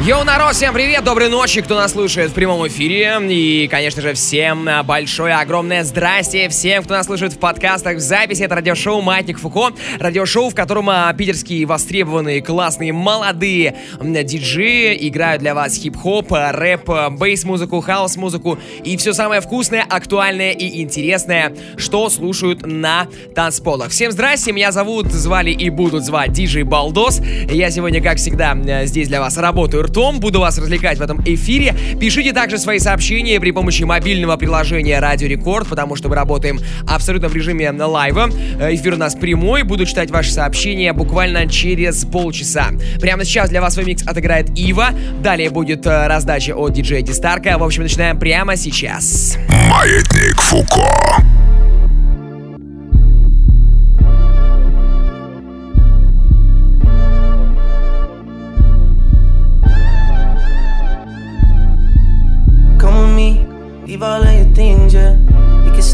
Йоу, народ, всем привет, доброй ночи, кто нас слушает в прямом эфире. И, конечно же, всем большое, огромное здрасте всем, кто нас слушает в подкастах, в записи. Это радиошоу «Маятник Фуко». Радиошоу, в котором а, питерские востребованные, классные, молодые диджеи играют для вас хип-хоп, рэп, бейс-музыку, хаос-музыку и все самое вкусное, актуальное и интересное, что слушают на танцполах. Всем здрасте, меня зовут, звали и будут звать диджей Балдос. Я сегодня, как всегда, здесь для вас работаю ртом. Буду вас развлекать в этом эфире. Пишите также свои сообщения при помощи мобильного приложения Радио Рекорд, потому что мы работаем абсолютно в режиме лайва. Э, эфир у нас прямой. Буду читать ваши сообщения буквально через полчаса. Прямо сейчас для вас свой микс отыграет Ива. Далее будет э, раздача от диджея Дистарка. В общем, начинаем прямо сейчас. Маятник Фуко.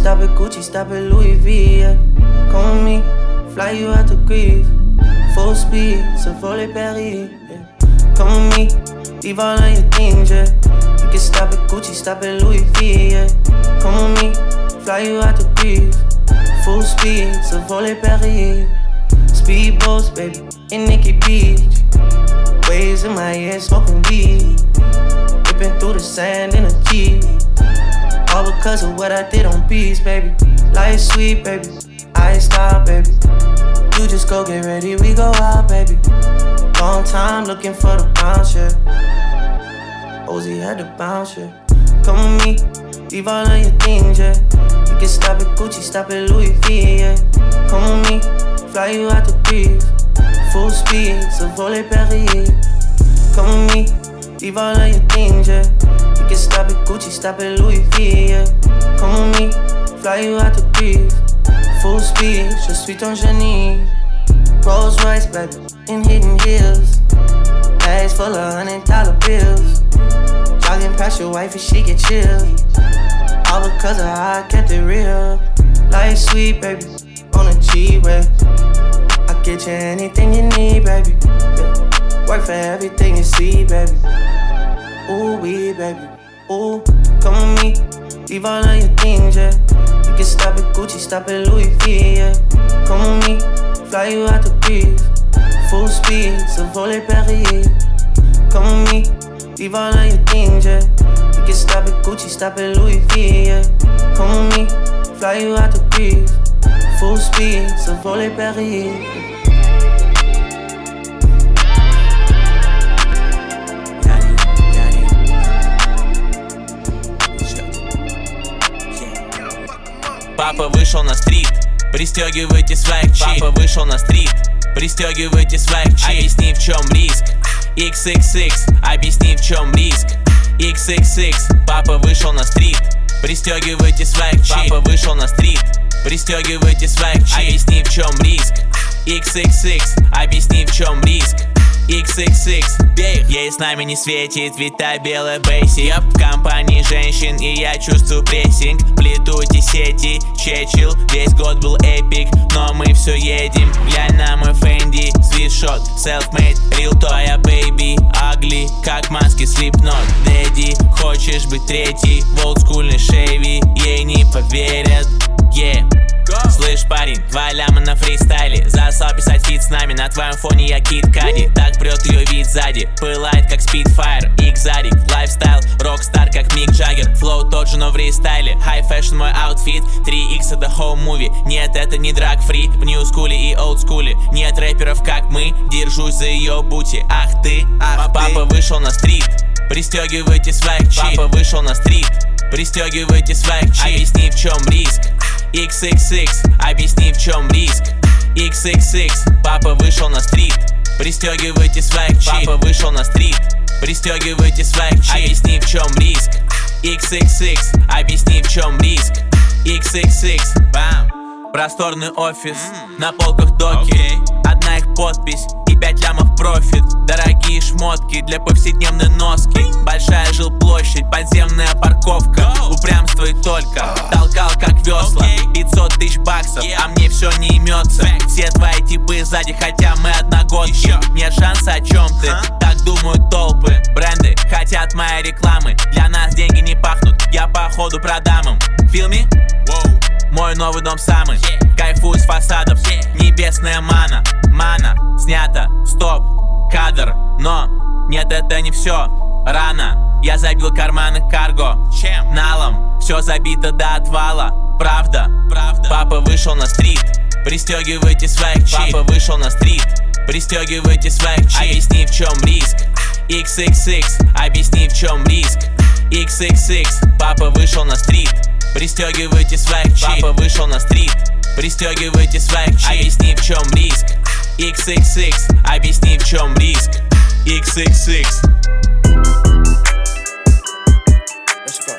Stop at Gucci, stop at Louis V, yeah. Come with me, fly you out to Greece. Full speed, so volley Paris, yeah. Come with me, leave all of your things, yeah. You can stop at Gucci, stop at Louis V, yeah. Come with me, fly you out to Greece. Full speed, so volley Paris. Speedboats, baby, in Nikki Beach. Waves in my head, smoking weed. Ripping through the sand in a Jeep. All because of what I did on beats, baby. Life sweet, baby. I stop, baby. You just go get ready, we go out, baby. Long time looking for the bounce, yeah. Ozzy had to bounce, yeah. Come with me, leave all of your things, yeah. You can stop at Gucci, stop at Louis V, yeah. Come with me, fly you out the breeze. Full speed, so volley Paris. Come with me, leave all of your things, yeah You can stop at Gucci, stop at Louis V, yeah. Come with me, fly you out to breeze. Full speed, je suis ton génie. Rolls Royce, baby, in hidden hills. Bags full of hundred dollar bills. Jogging past your wife and she get chill. All because of how I kept it real. Life sweet, baby, on a G-Way. I get you anything you need, baby. Yeah. Work for everything you see, baby. Ooh, we, baby. Ooh, come with me, leave all of your things, yeah. You can stop at Gucci, stop at Louis V, yeah. Come with me, fly you out the breeze. Full speed, so volley Paris. Come with me, leave all of your things, yeah. You can stop at Gucci, stop at Louis V, yeah. Come with me, fly you out the breeze. Full speed, so volley Paris. Папа вышел на стрит, пристегивайте свайк Папа вышел на стрит, пристегивайте свайк Объясни в чем риск. XXX, объясни в чем риск. XXX, папа вышел на стрит. Пристегивайте свайк Папа вышел на стрит. Пристегивайте свайк Объясни в чем риск. XXX, объясни в чем риск XXX Бей Ей с нами не светит, ведь та белая бейси. Yep. В компании женщин и я чувствую прессинг. Плетуйте сети, чечил Весь год был эпик, но мы все едем. Глянь на мой Фэнди, свитшот Self-made, real твоя baby Ugly, как маски Slipknot. Дэдди, хочешь быть третий? В олдскульной шейви, ей не поверят. Yeah Слышь, парень, два ляма на фристайле. Засал писать фит с нами, на твоем фоне я кит Кади Так прет ее вид сзади, пылает как спидфайр Икзарик, лайфстайл, рокстар как Мик Джаггер. Флоу тот же, но в рестайле. High fashion мой аутфит, 3x это home movie. Нет, это не драг фри, в нью скуле и олд скуле Нет рэперов как мы, держусь за ее бути. Ах ты, ах Папа ты. вышел на стрит, пристегивайте свайк Папа вышел на стрит, пристегивайте свайк Объясни в чем риск XXX, объясни в чем риск. XXX, папа вышел на стрит. Пристегивайте свайк чип Папа вышел на стрит. Пристегивайте свайк чип Объясни в чем риск. XXX, объясни в чем риск. XXX, бам Просторный офис, на полках доки. Одна их подпись и пять прямо в профит. Дорогие шмотки для повседневной носки. Большая жилплощадь, подземная парковка. Упрямство и только. Толкал как весла. 500 тысяч баксов, а мне все не имется Все твои типы сзади, хотя мы одногодки. Нет шанса о чем ты, так думают толпы. Бренды хотят моей рекламы. Для нас деньги не пахнут, я походу продам им. Feel me? Мой новый дом самый. Кайфую с фасадов. Небесная мана. Мана. Снято Стоп. Кадр. Но Нет, это не все Рано. Я забил карманы карго. Чем? Налом. Все забито до отвала. Правда. Правда. Папа вышел на стрит. Пристегивайте своих чип Папа вышел на стрит. Пристегивайте своих чип Объясни в чем риск. XXX Объясни в чем риск. XXX Папа вышел на стрит Пристегивайте своих чип Папа вышел на стрит Пристегивайте своих чип Объясни в чем риск XXX Объясни в чем риск XXX Let's go.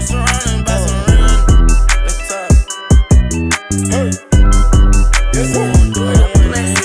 Surrounded by some real. Let's talk.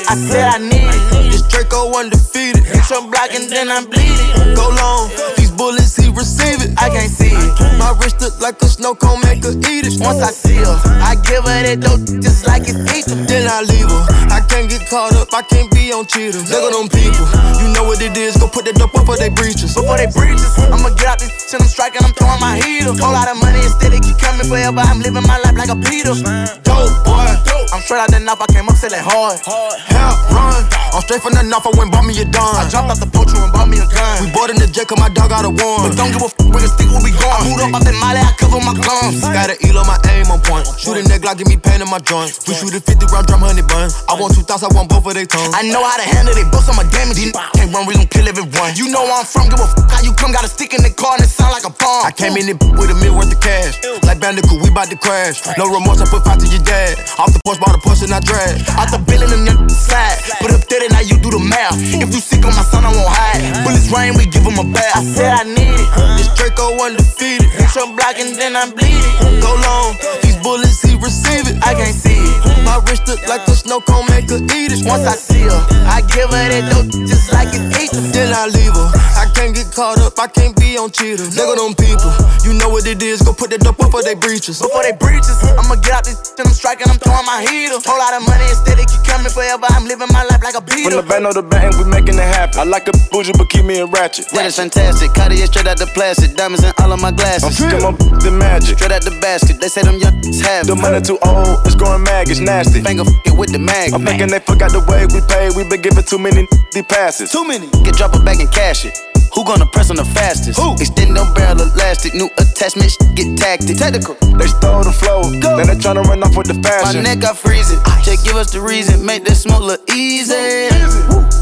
I said I need it. This Draco undefeated. Hit your block and then I bleed it. Go long. These bullets he receive it. I can't see it. My wrist look like a snow cone, make her eat it. Once I see her, I give her that dope just like it's ether. Then I leave her. I can't get caught up. I can't be on cheaters. Look at them people. You know what it is. Go put that dope up for they breaches. Before they breaches, I'ma get out this shit. I'm striking. I'm throwing my heater. Whole lot of money instead it keep coming forever. I'm living my life like a Peter. Dope boy. I'm straight out the knife. I came up selling hard. Hell run. I'm straight from the knife. I went bought me a dime. I jumped out the poacher and bought me a gun. We bought in the jet 'cause my dog got a one. But don't give a f with a stick where we going. I moved up out that molly. I cover my guns. Got an elo, my aim on point. Shoot a neck, give me pain in my joint. We shoot a 50 round drum, honey bun. I want two thoughts, I want both of they tongues. I know how to handle they books, I'm a damage. These Can't run, we gon' kill everyone. You know where I'm from, give a f how you come. Got a stick in the car and it sound like a bomb. I came in it with a mil worth of cash. Like Bandicoot, we bout to crash. No remorse, I put five to your dad. Off the porch, bought a Porsche and I drag. Out the building, them young slide. Put up 30, now you do the math. If you sick on my son, I won't hide. Bullets rain, we give him a bath. I said I need it. This Draco undefeated. Hit your block and then I bleed it. Go long, these bullets he receive it. I can't see it. My wrist look like a snow cone, make her eat it. Once I see her, I give her that dope just like it's ether. Then I leave her. I can't get caught up, I can't be on cheaters. Look at them people, you know what it is. Go put that dope up for they breaches. Before they breaches, I'ma get out this shit, I'm striking, I'm throwing my heater. Whole lot of money instead, it keep coming forever. I'm living my life like a From the van or the bank, we making it happen. I like a bougie, but keep me a ratchet. That is fantastic. Cartier straight out the plastic. Diamonds in all of my glasses. I'm glasses. sick of my the magic. Straight out the basket. They say them young have it. The money too old, it's growing mag, it's nasty. Finger f***ing with the mag. I'm thinking they forgot the way we pay. We been giving too many the passes. Too many. Get drop it back and cash it. Who gonna press on the fastest? Who? Extend them barrel elastic. New attachments get tactic. Technical. They stole the flow, Go. now they tryna run off with the fashion. My neck got freezing. Just give us the reason. Make this smoke look easy.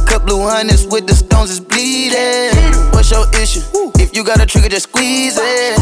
Cut blue hundreds with the stones is bleeding. What's your issue? If you got a trigger, just squeeze it.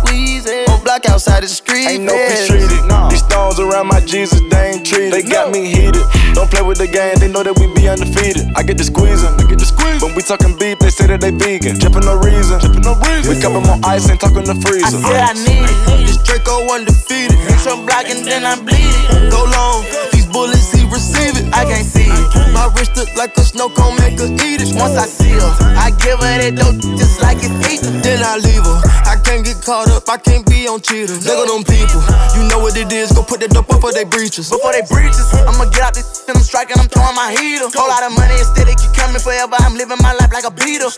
Squeeze it. On block outside the street. Ain't no peace treated. These stones around my Jesus, they ain't treated. They got me heated. Don't play with the game, they know that we be undefeated. I get the squeezing, I get the squeeze. When we talking beef, they say that they vegan. Drippin' no reason, drippin' no reason. We cuppin' more ice and talking the freezer. I freezer. said I need it. This Draco undefeated. Hit your block and then I bleed it. Go long, these bullets he receive it. I can't see it. My wrist look like a snow cone, make her eat it. Once I see her, I give her that dope just like it's ether. Then I leave her. I can't get caught up, I can't be on cheaters. Look at them people, you know what it is. Go put that dope up for they breaches. Before they breaches, I'ma get out this and I'm striking, I'm throwing my heater. Whole lot of money instead, it keep coming forever. I'm living my life like a beater.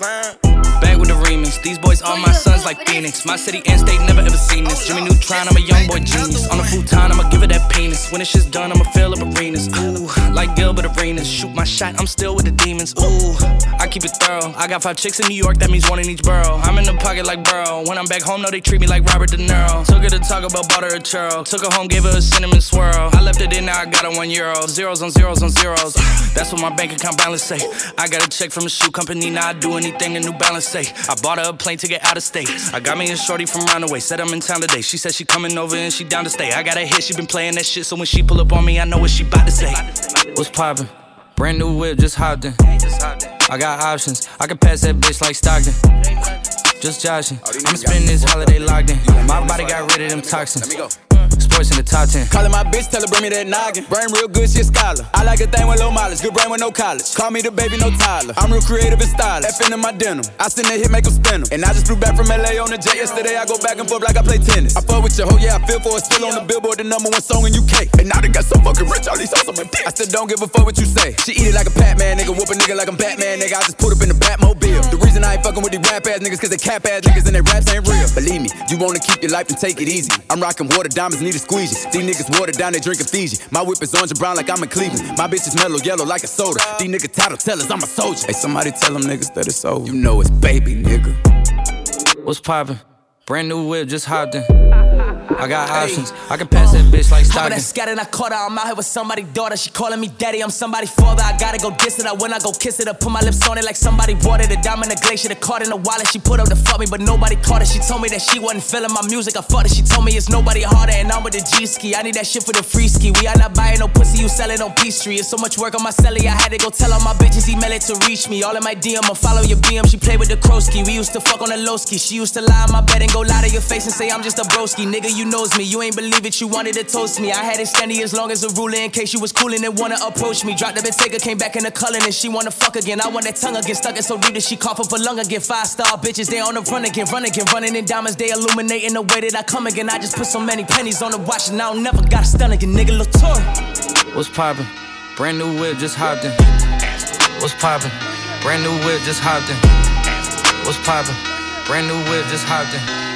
Back with the remix. These boys are my sons like Phoenix. My city and state never ever seen this. Jimmy Neutron, I'm a young boy genius. On the futon, I'ma give it that penis. When this shit's done, I'ma fill up arenas. Ooh, like Gilbert Arenas. Shoot my shot, I'm still with the demons. Ooh, I keep it thorough. I got five chicks in New York, that means one in each borough. I'm in the pocket like Burrow. When I'm back home, no, they treat me like Robert De Niro. Took her to Bell, bought her a churro. Took her home, gave her a cinnamon swirl. I left it in, now I got her one euro. Zeros on zeros on zeros. That's what my bank account balance say. I got a check from a shoe company, now I do anything the New Balance say. I bought her a plane ticket out of state. I got me a shorty from Roundaway, said I'm in town today. She said she coming over and she down to stay. I got a hit, she been playing that shit, so when she pull up on me, I know what she bout to say. What's poppin'? Brand new whip, just hopped in. I got options, I can pass that bitch like Stockton. Just joshing. I'm spending this holiday locked in. My body got rid of them toxins voice in the top 10. Calling my bitch, tell her bring me that noggin. Brain real good, she a scholar. I like a thing with low mileage, good brain with no college. Call me the baby, no Tyler. I'm real creative and stylish. F in my denim. I send that hit, make them spin them. And I just flew back from LA on the jet yesterday. I go back and forth like I play tennis. I fuck with your hoe, yeah, I feel for it. Still on the billboard, the number one song in UK. And now they got so fucking rich, all these hoes on my dick. I still don't give a fuck what you say. She eat it like a Batman, nigga. Whoop a nigga like I'm Batman, nigga. I just put up in the Batmobile. The reason I ain't fucking with these rap ass niggas, cause they cap ass niggas and their raps ain't real. Believe me, you wanna keep your life and take it easy. I'm rocking water diamonds, need a squeegee. These niggas watered down, they drink Fiji. My whip is orange and brown like I'm in Cleveland. My bitch is mellow yellow like a soda. These niggas title tellers, I'm a soldier. Hey, somebody tell them niggas that it's over. You know it's baby, nigga. What's poppin'? Brand new whip, just hopped in. I got options. I can pass that bitch like Stockton. I that scattered, I caught her. I'm out here with somebody's daughter. She calling me daddy. I'm somebody's father. I gotta go diss it. I when I go kiss it. I put my lips on it like somebody watered it. Diamond in a glacier. The card in a wallet. She put up to fuck me, but nobody caught her. She told me that she wasn't feeling my music. I fucked it. She told me it's nobody harder, and I'm with the G ski. I need that shit for the free ski. We are not buying no pussy. You selling on P Street. It's so much work on my celly. I had to go tell all my bitches email it to reach me. All in my DM. I follow your BM. She played with the Krosky. We used to fuck on the low ski. She used to lie on my bed and go lie to your face and say I'm just a broski, nigga you knows me. You ain't believe it, you wanted to toast me. I had it standing as long as a ruler in case you was coolin' and wanna approach me. Dropped the Bentayga, came back in the Cullen and she wanna fuck again. I want that tongue again, stuck it so deep that she cough up a lung again. Five star bitches, they on the run again, run again, running in diamonds. They illuminating the way that I come again. I just put so many pennies on the watch and I don't never got a stun again. Nigga, Latour. What's poppin'? Brand new whip, just hopped in. What's poppin'? Brand new whip, just hopped in. What's poppin'? Brand new whip, just hopped in.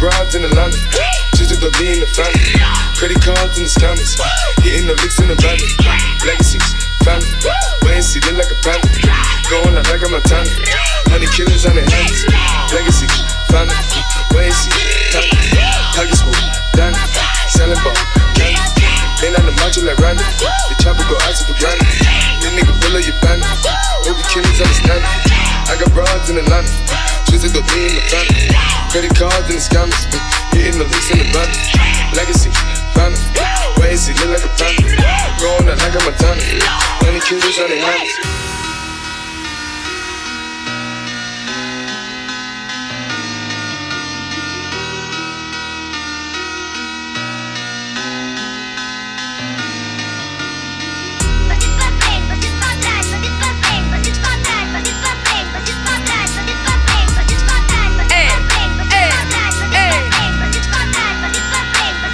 broads in Atlanta, just to be in the family. Credit cards in the scammers, hitting the licks in the van. Legacies, family, wait and see, look like a panda. Going out like a Montana, honey killers on their hands. Legacies, family, wait and see. Pockets full, Danny, selling ball, the macho like Randy, the chopper go out to the granny. This nigga pull up your hope the killers understand. I got broads in Atlanta, just to go be in the family. Credit cards and the scammers, hitting the licks in the van. Legacy, family, wait and see, look like a panda. Going out like a Montana, honey killers on their hands.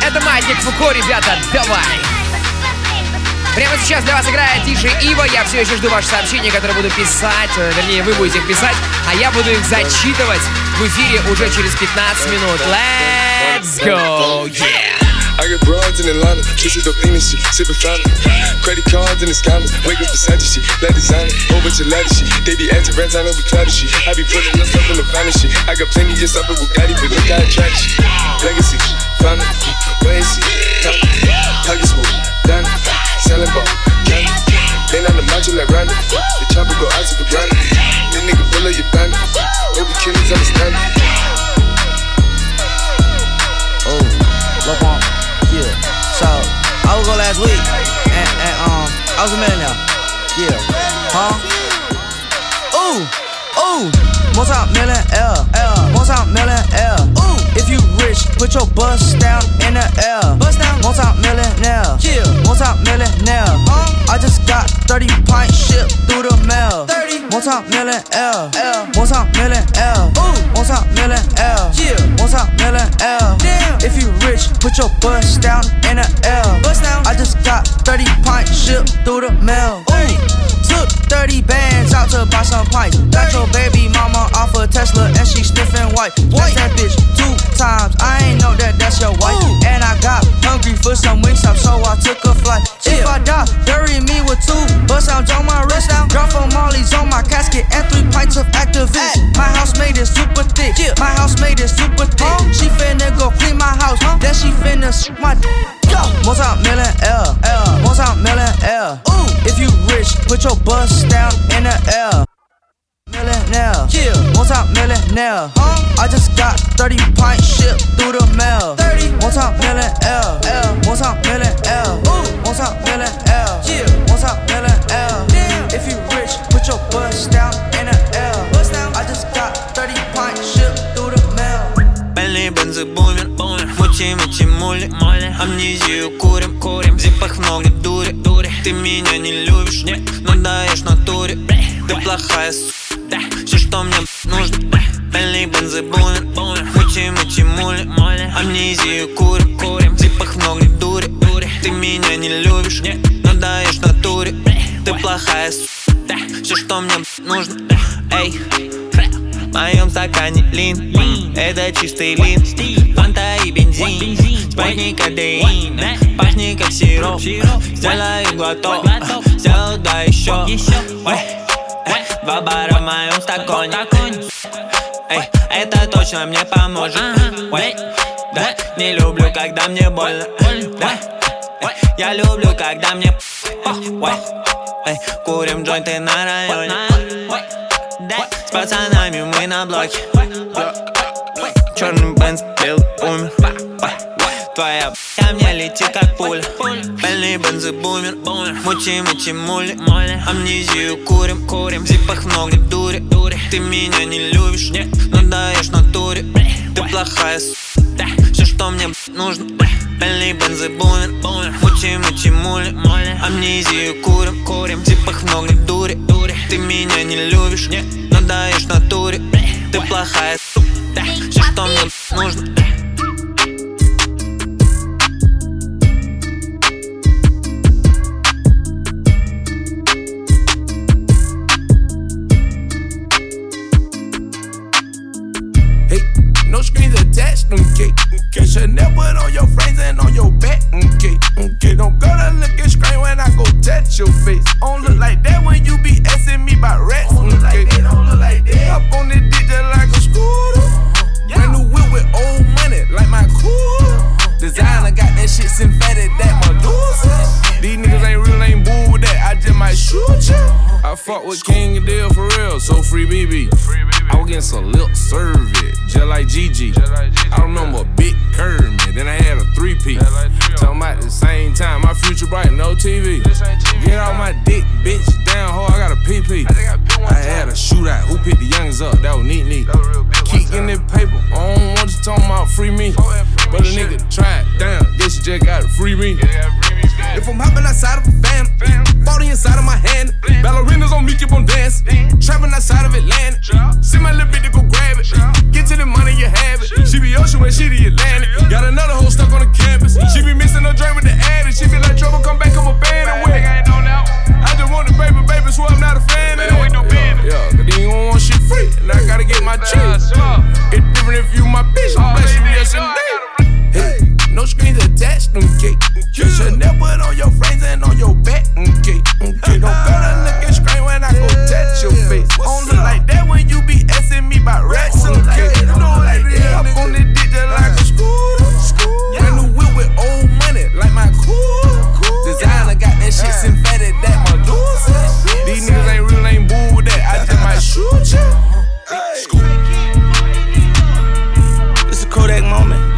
Это Маятник Фуко, ребята, давай! Прямо сейчас для вас играет Тише Ива. Я все еще жду ваши сообщения, которые буду писать. э, Вернее, вы будете их писать, а я буду их зачитывать в эфире уже через 15 минут. Let's go! Yeah! I got broads in Atlanta, twisted up in shit, sipping fountain. Credit cards in the scammers, wake up beside shit, black designer, whole bunch of ladder shit. They be acting rats, I know we clouded shit. I be putting us up in the finest shit. I got plenty just up in Bugatti, but look how I track shit. Legacy, fountain, wait and see, top, pockets full, Danny, selling ball, candy. Ain't on the macho like Randy, the chopper go out to the granny. This nigga pull up your bandit, the killers understand it. Oh, Lil Pump, yeah. So, I was go last week, and, and um, I was a millionaire, yeah. Huh? Ooh, ooh, multi-millionaire, L, multi-millionaire. Ooh, if you rich, put your bust down in the air. Bust down, multi-millionaire, yeah, multi-millionaire. Huh? I just got 30 pints shipped through the mail. 30, multi-millionaire, L, multi-millionaire. Ooh, multi-millionaire, yeah, multi-millionaire. Damn, if you rich, put your bust down in the air. Bust down, I just got 30 pints shipped through the mail. Ooh, took 30 bands out to buy some pints. Got your baby mama off a Tesla and she sniffing white. White that bitch two times. I ain't know that that's your wife. And I got hungry for some wings up, so I took a flight. If I die, bury me with two bust sounds on my wrist. Drop for Molly's on my casket and three pints of Actavis. My house made it super thick. My house made it super thick. She finna go clean my house, then she finna s- my. multi-millionaire, multi-millionaire. Ooh, if you rich, put your bust down in the air. Millionaire, yeah, multi-millionaire. Huh? I just got 30 pints shipped through the mail. 30, multi-millionaire, multi-millionaire, multi-millionaire, yeah, multi-millionaire. Damn, if you rich, put your bust down in the air. I just got 30 pints shipped through the mail. Пальные бензы бумер, мучи, мучи, мули Амнезию курим, Плохая, су, да. Все, что мне нужно Пальные бензы бумер, мучи, мучи, мули. Амнезию курим, курим. Зипах много дури, дури. Ты меня не любишь, нет, но даешь натуре Ты плохая, су, да. Все, что мне нужно Эй, в моем стакане лин. Это чистый лин. Фанта и бензин. Спайк кадеин Пахнет как сироп. Сделаю глоток. Сделаю да еще. Ой, Два бара в моем стакане Эй, это точно мне поможет. Ой, да, не люблю, когда мне больно. Да, я люблю, когда мне Ой, эй, курим джойнты на районе. С пацанами мы на блоке. Черный бенз, белый умер Твоя ко мне летит как пуля Пальный бензы бумер Мучи, мучи, мули. Амнезию курим, курим зипах много дури Ты меня не любишь, нет, но даешь натуре. Ты плохая, су, Все, что мне нужно. Пальный бензы бумер Мучи, мучи, мули. Амнезию курим, курим зипах много дури Ты меня не любишь, нет, но даешь натуре. Ты плохая, су, Все, что мне нужно okay. Okay, Chanel put on your frames and on your back, okay. Okay, don't go to looking screen when I go touch your face.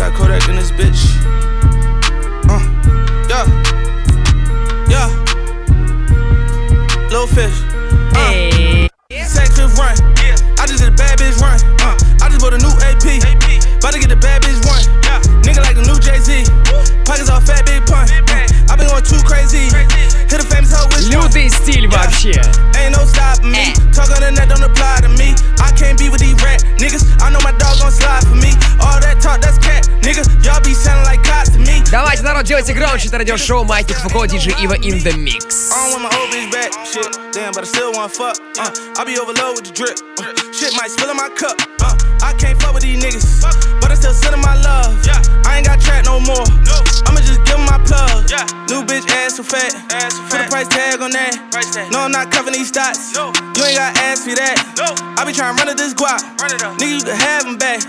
Got Kodak in this bitch. Uh, yeah. Yeah. Little fish. Uh. Sex fifth run. I just did a bad bitch run. Uh. I just bought a new AP. About to get the bad bitch one. Nigga like the new Jay Z. Pockets all fat, big pun. Uh. I been going too crazy. Hit a famous hoe with Лютый стиль вообще. Ain't народ, делайте громче. Это радиошоу Маятник Фуко, диджей Ива in the mix. I don't want my old bitch back. Shit, damn, but I still want fuck. Uh, I be overload with the drip. Uh, shit might spill in my cup. Uh, I can't fuck with these niggas, but I still sending my love. I ain't got trap no more. I'ma just give 'em my plug. New bitch ass so fat. Put a price tag on that. No, I'm not covering these stats. You ain't got to ask me that. I be trying to run it this guap. Nigga, you can have 'em back.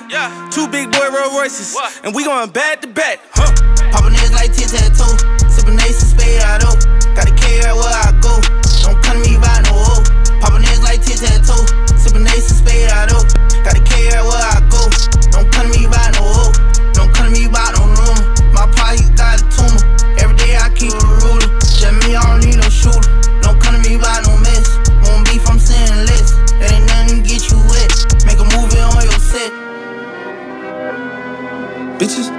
Two big boy Rolls Royces, and we going back to back. Huh. Poppin' niggas like tic tac toe. Sippin' ace and spade out of. Gotta carry her where I go. Don't come to me by no hoe. Poppin' nails like tic tac toe. Sippin' ace and spade out of. Gotta carry her where I go. Don't come to me by no hoe. Don't come to me by no room. My pa, he got a tumor. Every day I keep a ruler. Just me, I don't need no shooter. Don't come to me by no mess. Won't beef, I'm saying less. That ain't nothing to get you wet. Make a movie on your set. Bitches.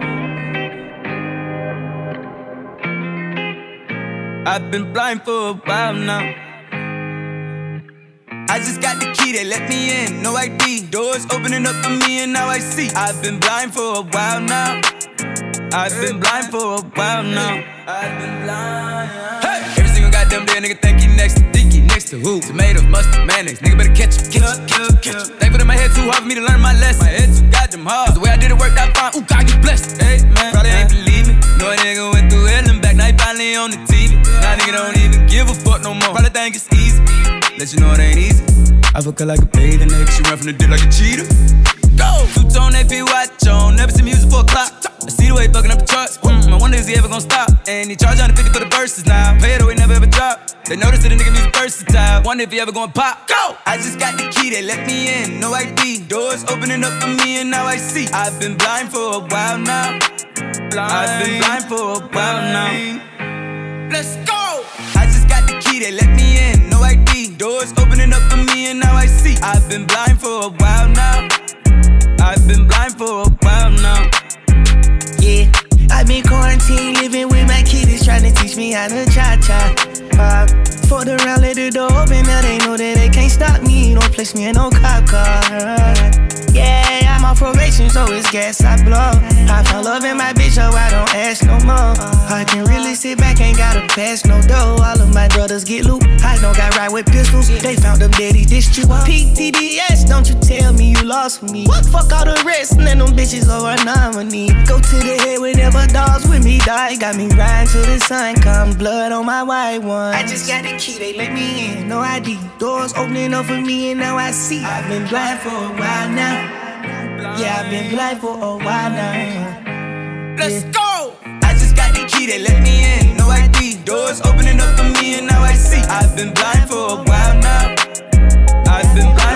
I've been blind for a while now. I just got the key, they let me in, no ID. Doors opening up for me, and now I see. I've been blind for a while now. I've been blind for a while now. I've been blind. Hey! Every single goddamn day, nigga think he next to think he next to who? Tomatoes, mustard, mayonnaise. Nigga better catch him, catch him, catch him, catch him. Thankful that my head too hard for me to learn my lesson. My head too goddamn hard. Cause the way I did it worked out fine. Ooh, God, you blessed. Hey, man. Probably ain't believe me. No, a nigga went through hell and back. Now he finally on the TV. Now nigga don't even give a fuck no more. Probably think it's easy. Let you know it ain't easy. I fuck her like a bathing nigga. She run from the dick like a cheetah. Go! Two tone AP watch on. Never see music for a clock. I see the way he fucking up the charts. Hmm, I wonder is he ever gonna stop? And he charge 150 for the verses now. Pay it away, never ever drop. They notice that the nigga music versatile. Wonder if he ever gonna pop. Go! I just got the key, they let me in. No ID. Doors opening up for me, and now I see. I've been blind for a while now. Blind. I've been blind for a while now. Let's go! I just got the key, they let me in. No ID. Doors opening up for me, and now I see. I've been blind for a while now. I've been blind for a while now. Yeah, I've been quarantined, living with my kiddies, trying to teach me how to cha cha. Uh, fucked around, let the door open, now they know that they can't stop me. Don't place me in no cop car. Yeah, I'm on probation, so it's gas I blow. I found love in my bitch, so I don't ask no more. I can really sit back, ain't gotta pass no dough. All of my brothers get loot. I don't got right with pistols. They found them daddy dished you. PTDS, don't you tell me you lost me. What fuck all the rest, and then them bitches over nominee. Go to the head whenever dogs with me die. Got me riding till the sun come, blood on my white one. I just got the key, they let me in, no ID. Doors opening up for me, and now I see. I've been blind for a while now. Yeah, I've been blind for a while now. Let's go! I just got the key, they let me in. No ID. Doors opening up for me, and now I see. I've been blind for a while now. I've been blind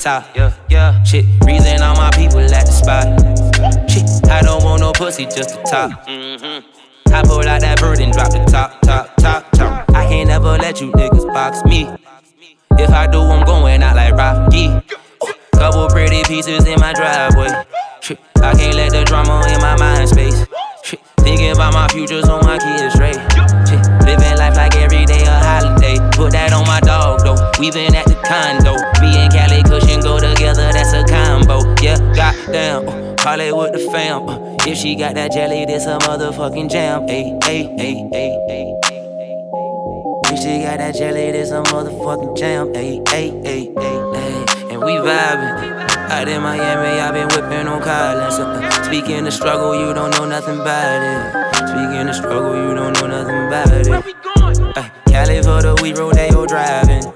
top. Yeah, yeah. Shit, reason all my people at the spot. Shit, I don't want no pussy, just the top. Mm-hmm. I pull out that bird and drop the top, top, top, top. I can't never let you niggas box me. If I do, I'm going out like Rocky. Couple pretty pieces in my driveway. Shit, I can't let the drama in my mind space. Shit, thinking about my future so my kids straight. Shit, living life like every day a holiday. Put that on my dog though. We been at the condo. That's a combo. Yeah, goddamn. Uh, Hollywood the fam. Uh, if she got that jelly, this a motherfucking jam. Ayy, ayy, ayy, ayy, ayy. If she got that jelly, this a motherfucking jam. Ayy, ayy, ayy, ayy, ayy. And we vibing. Out in Miami, i been whipping on Collins. Uh, speaking the struggle, you don't know nothing about it. Speaking the struggle, you don't know nothing about it. Uh, Cali for the we rodeo driving. Uh,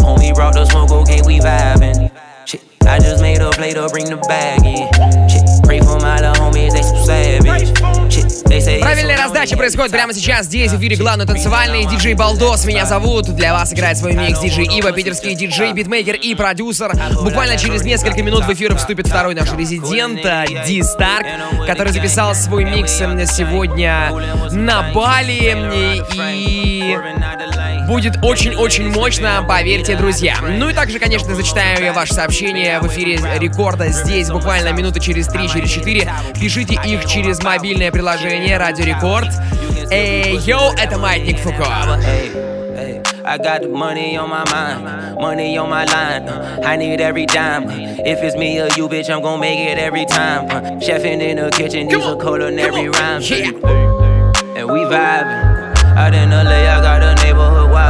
homie brought the smoke, okay, we vibing. Shit, I just made a play to bring the bag in. Shit, pray for my little homies, they some savage. Shit, they say Правильная раздача происходит прямо сейчас. Здесь в эфире главный танцевальный диджей Балдос. Меня зовут. Для вас играет свой микс диджей Ива, питерский диджей, битмейкер и продюсер. Буквально через несколько минут в эфир вступит второй наш резидент, Ди Старк, который записал свой микс сегодня на Бали. И будет очень-очень мощно, поверьте, друзья. Ну и также, конечно, зачитаю я ваши сообщения в эфире рекорда здесь буквально минуты через 3, через 4. Пишите их через мобильное приложение Радио Рекорд. Эй, йоу, это Маятник Фуко. I got the money on my mind, money on my line. uh, I need every dime. uh, If it's me or you, bitch, I'm gon' make it every time. uh, Chefing in the kitchen, these are culinary rhymes. baby. And we vibing. Out in LA, I got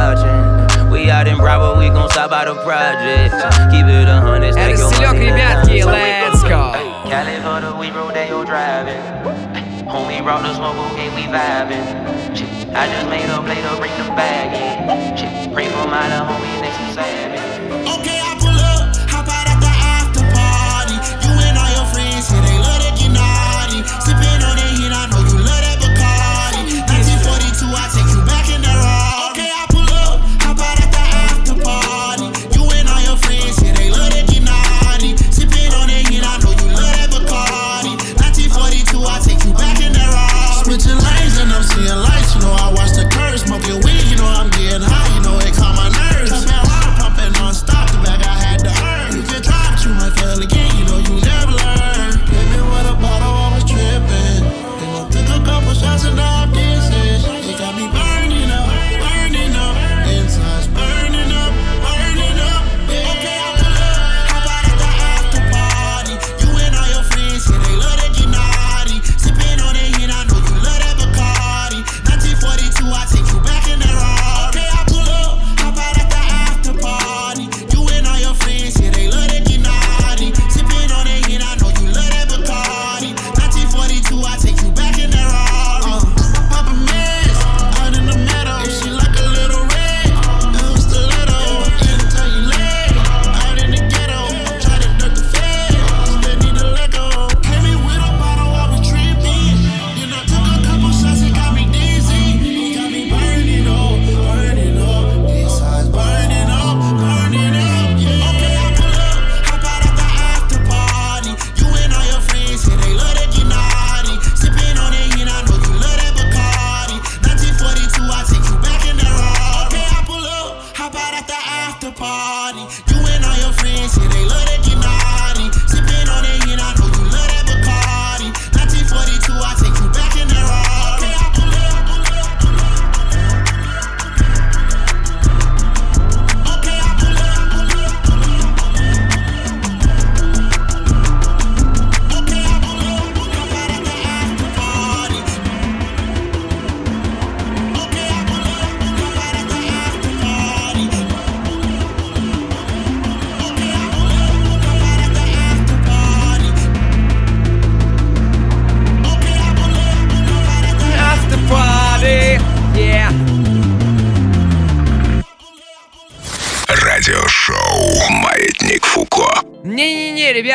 a neighborhood watching. We out in Bravo, we gon' stop by the project. Keep it a hundred, stack your Расселек, money. ребятки, let's go. Cali for the we rodeo driving. Homie brought the smoke, okay, we vibing. Shit, I just made a play to bring the bag in. Shit, pray for my little homies, they some savage.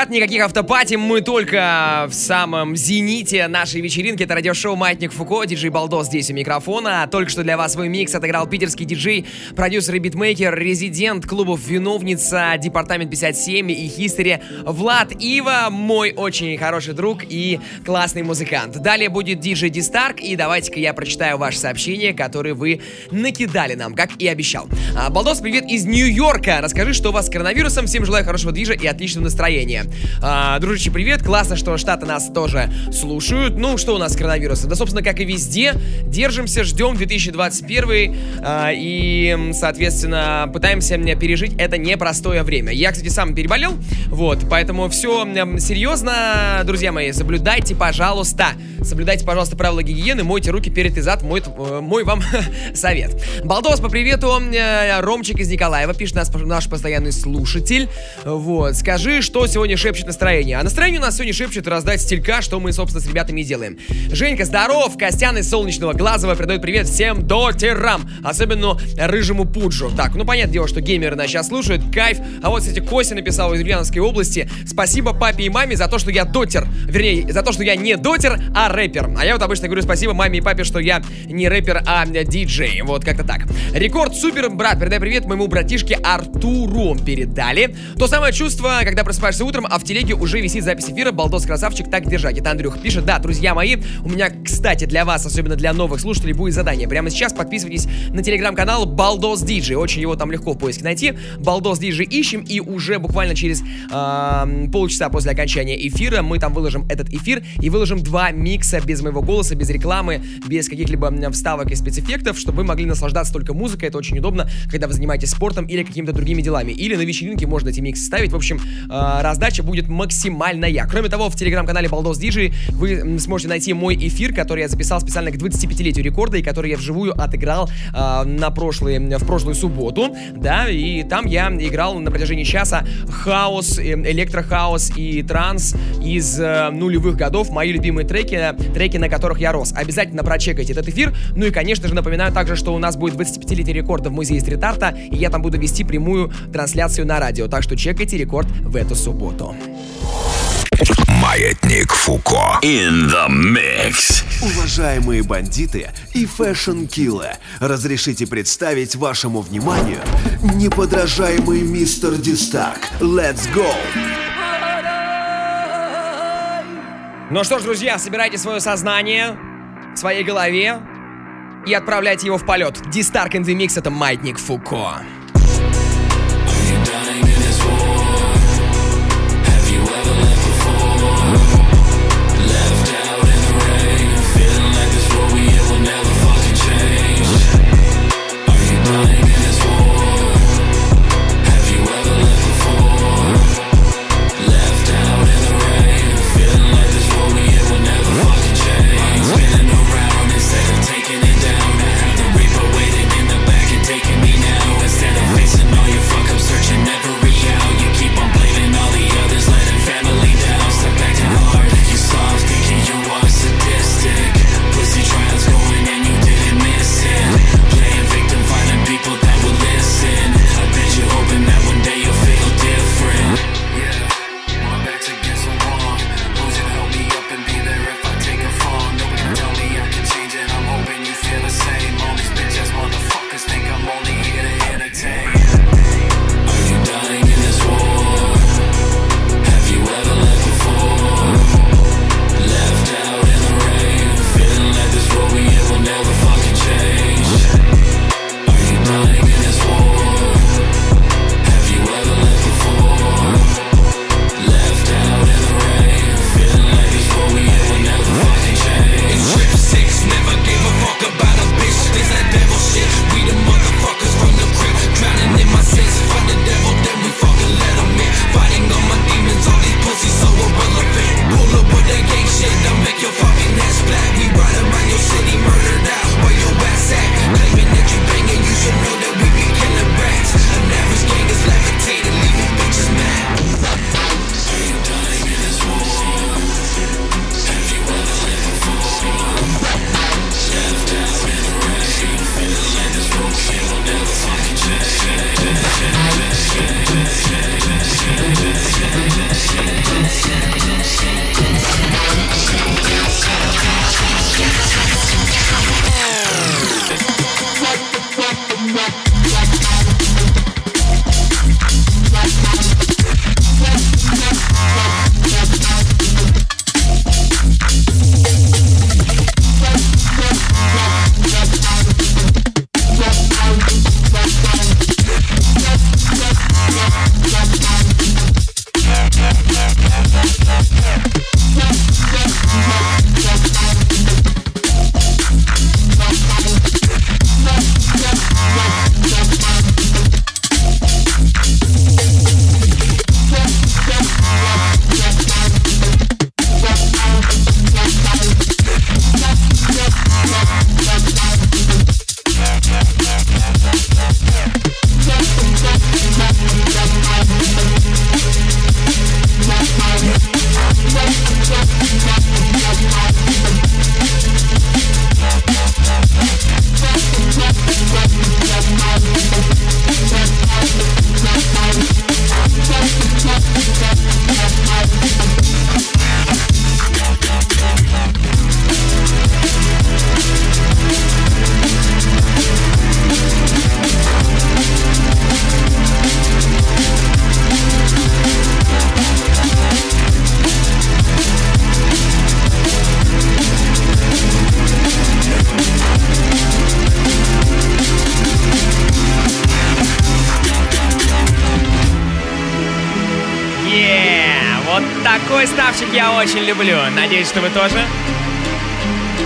Ребят, никаких автопати, мы только в самом зените нашей вечеринки. Это радиошоу «Маятник Фуко», диджей Балдо здесь у микрофона. Только что для вас свой микс отыграл питерский диджей, продюсер и битмейкер, резидент клубов «Виновница», «Департамент 57» и «Хистори» Влад Ива, мой очень хороший друг и классный музыкант. Далее будет диджей Дистарк, и давайте-ка я прочитаю ваше сообщение, которое вы накидали нам, как и обещал. А, Балдос, привет из Нью-Йорка. Расскажи, что у вас с коронавирусом. Всем желаю хорошего движа и отличного настроения. А, дружище, привет. Классно, что Штаты нас тоже слушают. Ну, что у нас с коронавирусом? Да, собственно, как и везде, держимся, ждем 2021 а, и, соответственно, пытаемся пережить это непростое время. Я, кстати, сам переболел, вот, поэтому все серьезно, друзья мои, соблюдайте, пожалуйста, соблюдайте, пожалуйста, правила гигиены, мойте руки перед и зад, мой, э, мой вам совет. Балдос, по привету, э, Ромчик из Николаева пишет нас, наш постоянный слушатель, вот, скажи, что сегодня шепчет настроение. А настроение у нас сегодня шепчет раздать стилька, что мы, собственно, с ребятами и делаем. Женька, здоров! Костян из Солнечного Глазова передает привет всем дотерам, особенно рыжему пуджу. Так, ну, понятное дело, что геймеры нас сейчас слушают, кайф. А вот, кстати, Костя написал из Ульяновской области, спасибо папе и маме за то, что я дотер. Вернее, за то, что я не дотер, а рэпер. А я вот обычно говорю спасибо маме и папе, что я не рэпер, а диджей. Вот как-то так. Рекорд супер, брат, передай привет моему братишке Артуру. Передали. То самое чувство, когда просыпаешься утром, а в телеге уже висит запись эфира. Балдос красавчик, так держать. Это Андрюх пишет. Да, друзья мои, у меня, кстати, для вас, особенно для новых слушателей, будет задание. Прямо сейчас подписывайтесь на телеграм-канал Балдос Диджи. Очень его там легко в поиске найти. Балдос Диджи ищем, и уже буквально через э, полчаса после окончания эфира мы там выложим этот эфир и выложим два микса без моего голоса, без рекламы, без каких-либо вставок и спецэффектов, чтобы вы могли наслаждаться только музыкой. Это очень удобно, когда вы занимаетесь спортом или какими-то другими делами. Или на вечеринке можно эти миксы ставить. В общем, э, раздача будет максимальная. Кроме того, в телеграм-канале Балдос Диджи вы сможете найти мой эфир, который я записал специально к 25-летию рекорда и который я вживую отыграл э, на прошлый, в прошлую субботу. Да, и там я играл на протяжении часа хаос, электрохаос и транс из э, нулевых годов. Мои любимые треки, треки, на которых я рос. Обязательно прочекайте этот эфир. Ну и, конечно же, напоминаю также, что у нас будет 25-летие рекорда в музее стрит-арта, и я там буду вести прямую трансляцию на радио. Так что чекайте рекорд в эту субботу. Маятник Фуко. In the mix. Уважаемые бандиты и фэшн-киллы, разрешите представить вашему вниманию неподражаемый мистер Дистак. Let's go! Ну что ж, друзья, собирайте свое сознание в своей голове и отправляйте его в полет. Дистарк in the Mix — это Маятник Фуко. Peace. Очень люблю. Надеюсь, что вы тоже.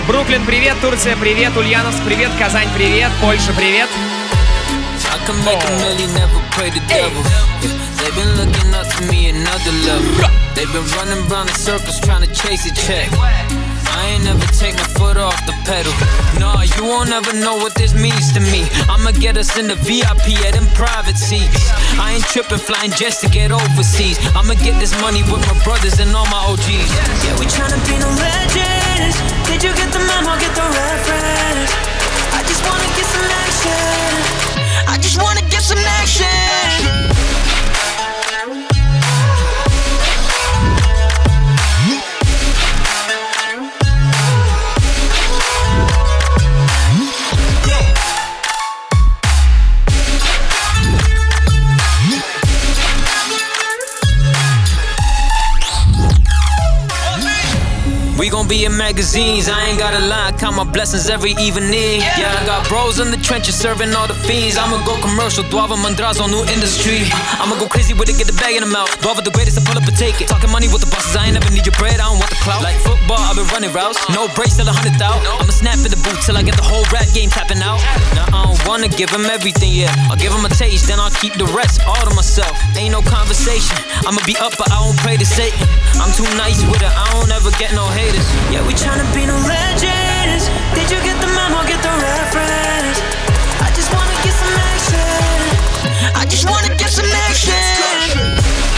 Бруклин, привет. Турция, привет. Ульяновск, привет. Казань, привет. Польша, привет. They've been looking up to me another level. They've been running round in circles trying to chase a check. Ain't never take my foot off the pedal. Nah, you won't ever know what this means to me. I'ma get us in the VIP at them private seats. I ain't tripping, flying jets to get overseas. I'ma get this money with my brothers and all my OGs. Yeah, we tryna be no legends. Did you get the memo? Get the reference? I just wanna get some action. I just wanna get some action. We gon' be in magazines, I ain't gotta lie, count my blessings every evening. Yeah, I got bros in the trenches serving all the fiends. I'ma go commercial, Duava Mandrazo, new industry. I'ma go crazy with it, get the bag in the mouth. Duava the greatest, I pull up and take it. Talking money with the bosses, I ain't never need your bread, I don't want the clout. Like football, I've been running routes. No breaks till a hundred. I'ma snap in the boot till I get the whole rap game tapping out. Now I don't wanna give him everything, yeah. I'll give him a taste, then I'll keep the rest all to myself. Ain't no conversation. I'ma be up, but I won't pray to Satan. I'm too nice with it, I don't ever get no haters. Yeah, we tryna be no legends. Did you get the memo? Get the reference? I just wanna get some action. I just wanna get some action.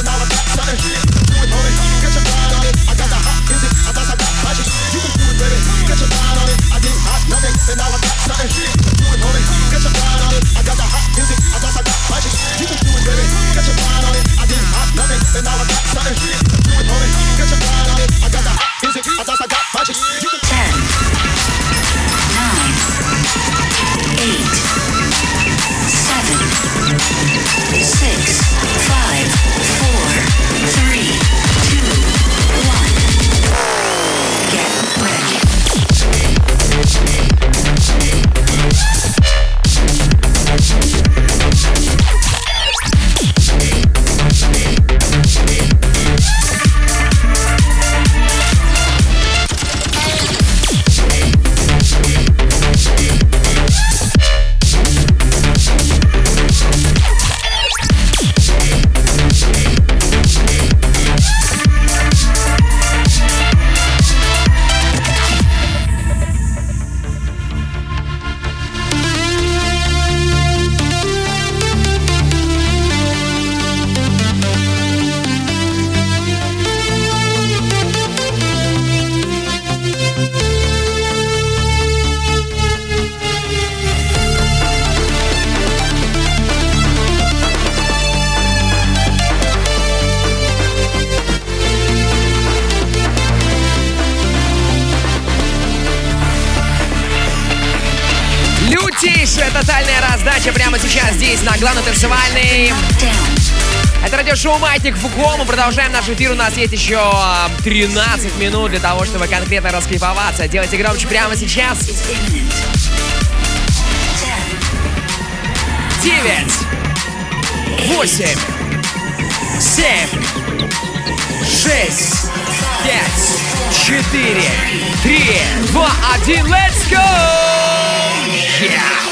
and all of that kind of shit. шоу «Маятник Фуко». Мы продолжаем наш эфир. У нас есть еще а, 13 минут для того, чтобы конкретно раскайфоваться. Делайте громче прямо сейчас. 9, 8, 7, 6, 5, 4, 3, 2, 1. Let's go! Yeah!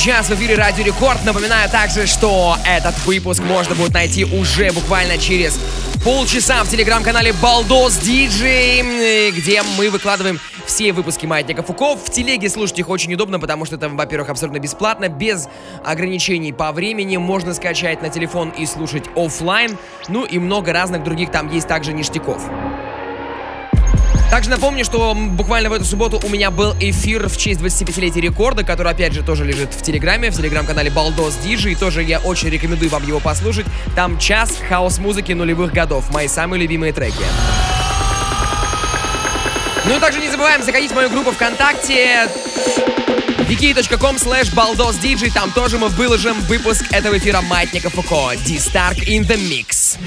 Сейчас в эфире Радио Рекорд. Напоминаю также, что этот выпуск можно будет найти уже буквально через полчаса в телеграм-канале Балдос Диджей, где мы выкладываем все выпуски Маятника Фуко. В телеге слушать их очень удобно, потому что это, во-первых, абсолютно бесплатно, без ограничений по времени. Можно скачать на телефон и слушать офлайн. Ну и много разных других там есть также ништяков. Также напомню, что буквально в эту субботу у меня был эфир в честь 25-летия рекорда, который, опять же, тоже лежит в Телеграме, в Телеграм-канале Балдос Диджи, и тоже я очень рекомендую вам его послушать. Там час хаос-музыки нулевых годов, мои самые любимые треки. Ну и также не забываем заходить в мою группу ВКонтакте wiki.com slash baldosdj. Там тоже мы выложим выпуск этого эфира Маятника Фуко. D-Stark in the Mix.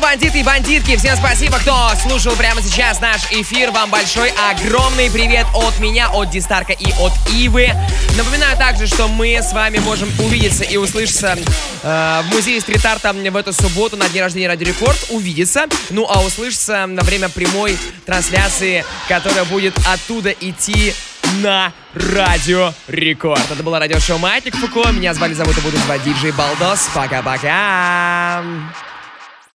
Бандиты и бандитки, всем спасибо, кто слушал прямо сейчас наш эфир. Вам большой, огромный привет от меня, от Дистарка и от Ивы. Напоминаю также, что мы с вами можем увидеться и услышаться э, в музее стрит-арта в эту субботу на день рождения Радио Рекорд. Увидеться, ну а услышаться на время прямой трансляции, которая будет оттуда идти на Радио Рекорд. Это было радиошоу Маятник Фуко. Меня звали, зовут и буду звать Диджей Балдос. Пока-пока.